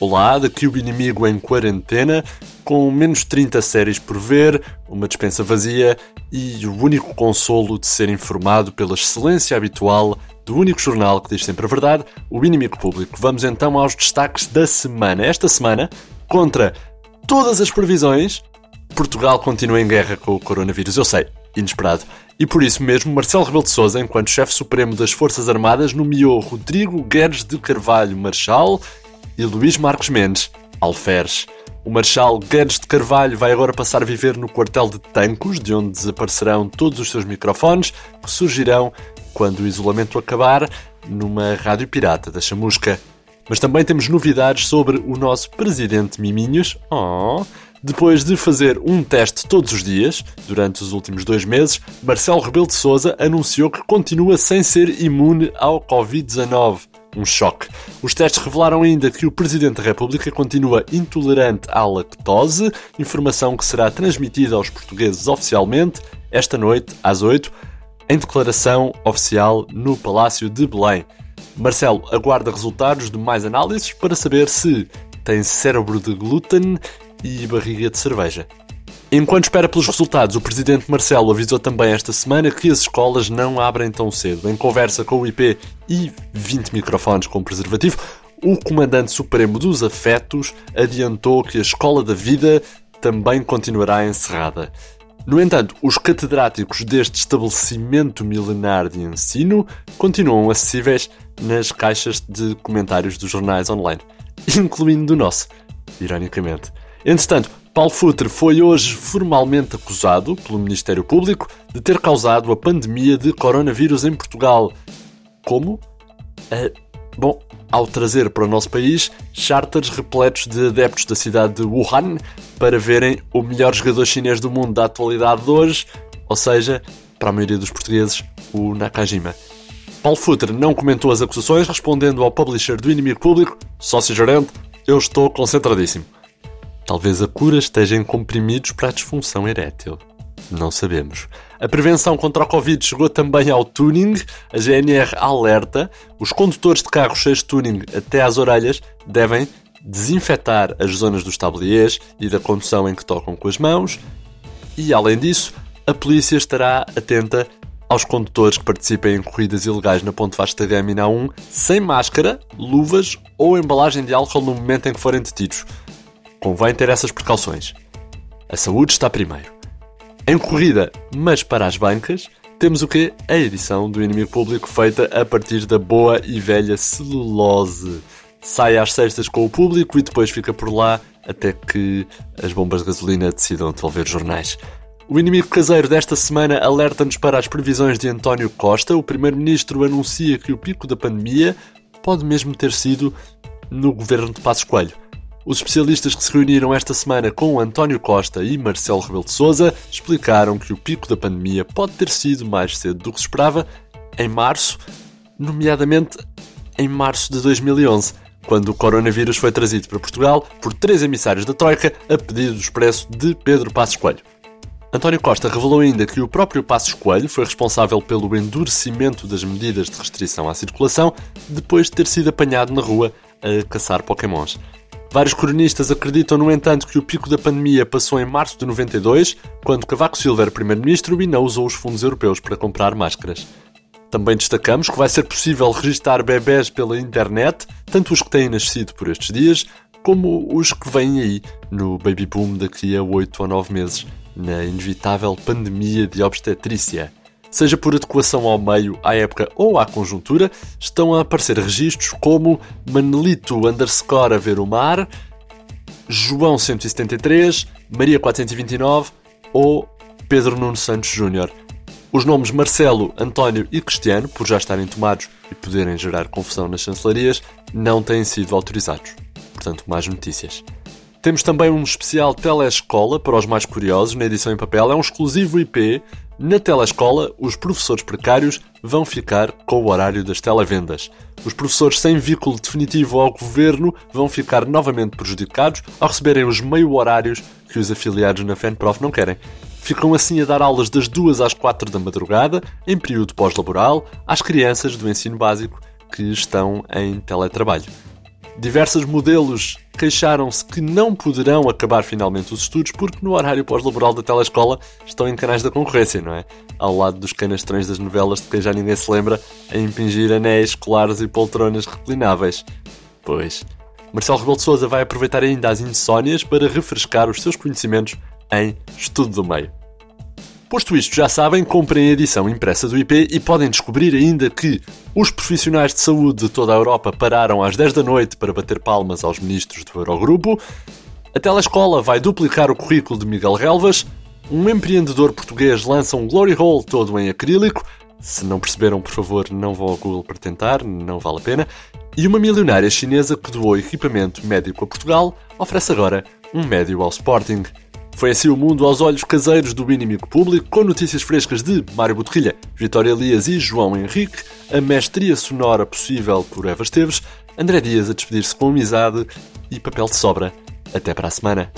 Olá, daqui o inimigo em quarentena, com menos 30 séries por ver, uma dispensa vazia e o único consolo de ser informado pela excelência habitual do único jornal que diz sempre a verdade, o inimigo público. Vamos então aos destaques da semana. Esta semana, contra todas as previsões, Portugal continua em guerra com o coronavírus. Eu sei, inesperado. E por isso mesmo, Marcelo Rebelo de Sousa, enquanto chefe supremo das Forças Armadas, nomeou Rodrigo Guedes de Carvalho Marchal e Luís Marcos Mendes, alferes. O Marechal Guedes de Carvalho vai agora passar a viver no quartel de Tancos, de onde desaparecerão todos os seus microfones, que surgirão quando o isolamento acabar, numa rádio pirata da Chamusca. Mas também temos novidades sobre o nosso presidente Miminhos. Oh, depois de fazer um teste todos os dias, durante os últimos dois meses, Marcelo Rebelo de Sousa anunciou que continua sem ser imune ao Covid-19 um choque. Os testes revelaram ainda que o Presidente da República continua intolerante à lactose, informação que será transmitida aos portugueses oficialmente esta noite, às 8, em declaração oficial no Palácio de Belém. Marcelo aguarda resultados de mais análises para saber se tem cérebro de glúten e barriga de cerveja. Enquanto espera pelos resultados, o presidente Marcelo avisou também esta semana que as escolas não abrem tão cedo. Em conversa com o IP e 20 microfones com preservativo, o comandante supremo dos afetos adiantou que a escola da vida também continuará encerrada. No entanto, os catedráticos deste estabelecimento milenar de ensino continuam acessíveis nas caixas de comentários dos jornais online, incluindo do nosso, ironicamente. Entretanto, Paulo Futre foi hoje formalmente acusado pelo Ministério Público de ter causado a pandemia de coronavírus em Portugal. Como? Uh, bom, ao trazer para o nosso país charters repletos de adeptos da cidade de Wuhan para verem o melhor jogador chinês do mundo da atualidade de hoje, ou seja, para a maioria dos portugueses, o Nakajima. Paulo Futre não comentou as acusações, respondendo ao publisher do inimigo público, sócio-gerente, eu estou concentradíssimo. Talvez a cura esteja em comprimidos para a disfunção erétil. Não sabemos. A prevenção contra o Covid chegou também ao tuning. A GNR alerta: os condutores de carros cheios de tuning até às orelhas devem desinfetar as zonas dos tabliers e da condução em que tocam com as mãos. E além disso, a polícia estará atenta aos condutores que participem em corridas ilegais na Ponte Vasta Gama e na 1 sem máscara, luvas ou embalagem de álcool no momento em que forem detidos. Convém ter essas precauções. A saúde está primeiro. Em corrida, mas para as bancas, temos o quê? A edição do Inimigo Público feita a partir da boa e velha celulose. Sai às sextas com o público e depois fica por lá até que as bombas de gasolina decidam devolver jornais. O inimigo caseiro desta semana alerta-nos para as previsões de António Costa. O primeiro-ministro anuncia que o pico da pandemia pode mesmo ter sido no governo de Passos Coelho. Os especialistas que se reuniram esta semana com António Costa e Marcelo Rebelo de Sousa explicaram que o pico da pandemia pode ter sido mais cedo do que se esperava, em março, nomeadamente em março de 2011, quando o coronavírus foi trazido para Portugal por três emissários da Troika a pedido do expresso de Pedro Passos Coelho. António Costa revelou ainda que o próprio Passos Coelho foi responsável pelo endurecimento das medidas de restrição à circulação depois de ter sido apanhado na rua a caçar pokémons. Vários cronistas acreditam, no entanto, que o pico da pandemia passou em março de 92, quando Cavaco Silva era primeiro-ministro e não usou os fundos europeus para comprar máscaras. Também destacamos que vai ser possível registar bebés pela internet, tanto os que têm nascido por estes dias, como os que vêm aí no baby boom daqui a 8 ou 9 meses, na inevitável pandemia de obstetrícia. Seja por adequação ao meio, à época ou à conjuntura, estão a aparecer registros como Manelito underscore a ver o mar, João 173, Maria 429 ou Pedro Nuno Santos Júnior. Os nomes Marcelo, António e Cristiano, por já estarem tomados e poderem gerar confusão nas chancelarias, não têm sido autorizados. Portanto, mais notícias. Temos também um especial telescola para os mais curiosos na edição em papel. É um exclusivo IP na telescola, os professores precários vão ficar com o horário das televendas. Os professores sem vínculo definitivo ao governo vão ficar novamente prejudicados ao receberem os meio horários que os afiliados na FENPROF não querem. Ficam assim a dar aulas das 2 às 4 da madrugada, em período pós-laboral, às crianças do ensino básico que estão em teletrabalho. Diversos modelos queixaram-se que não poderão acabar finalmente os estudos porque no horário pós-laboral da telescola estão em canais da concorrência, não é? Ao lado dos canastrões das novelas de quem já ninguém se lembra a impingir anéis, colares e poltronas reclináveis. Pois, Marcelo Rebelo de Sousa vai aproveitar ainda as insónias para refrescar os seus conhecimentos em estudo do meio. Posto isto, já sabem, comprem a edição impressa do IP e podem descobrir ainda que os profissionais de saúde de toda a Europa pararam às 10 da noite para bater palmas aos ministros do Eurogrupo, a telescola vai duplicar o currículo de Miguel Relvas, um empreendedor português lança um glory hole todo em acrílico, se não perceberam, por favor, não vão ao Google para tentar, não vale a pena, e uma milionária chinesa que doou equipamento médico a Portugal oferece agora um médio ao Sporting. Foi assim o mundo aos olhos caseiros do inimigo público, com notícias frescas de Mário Botelhilha, Vitória Elias e João Henrique, a mestria sonora possível por Eva Esteves, André Dias a despedir-se com amizade e papel de sobra. Até para a semana.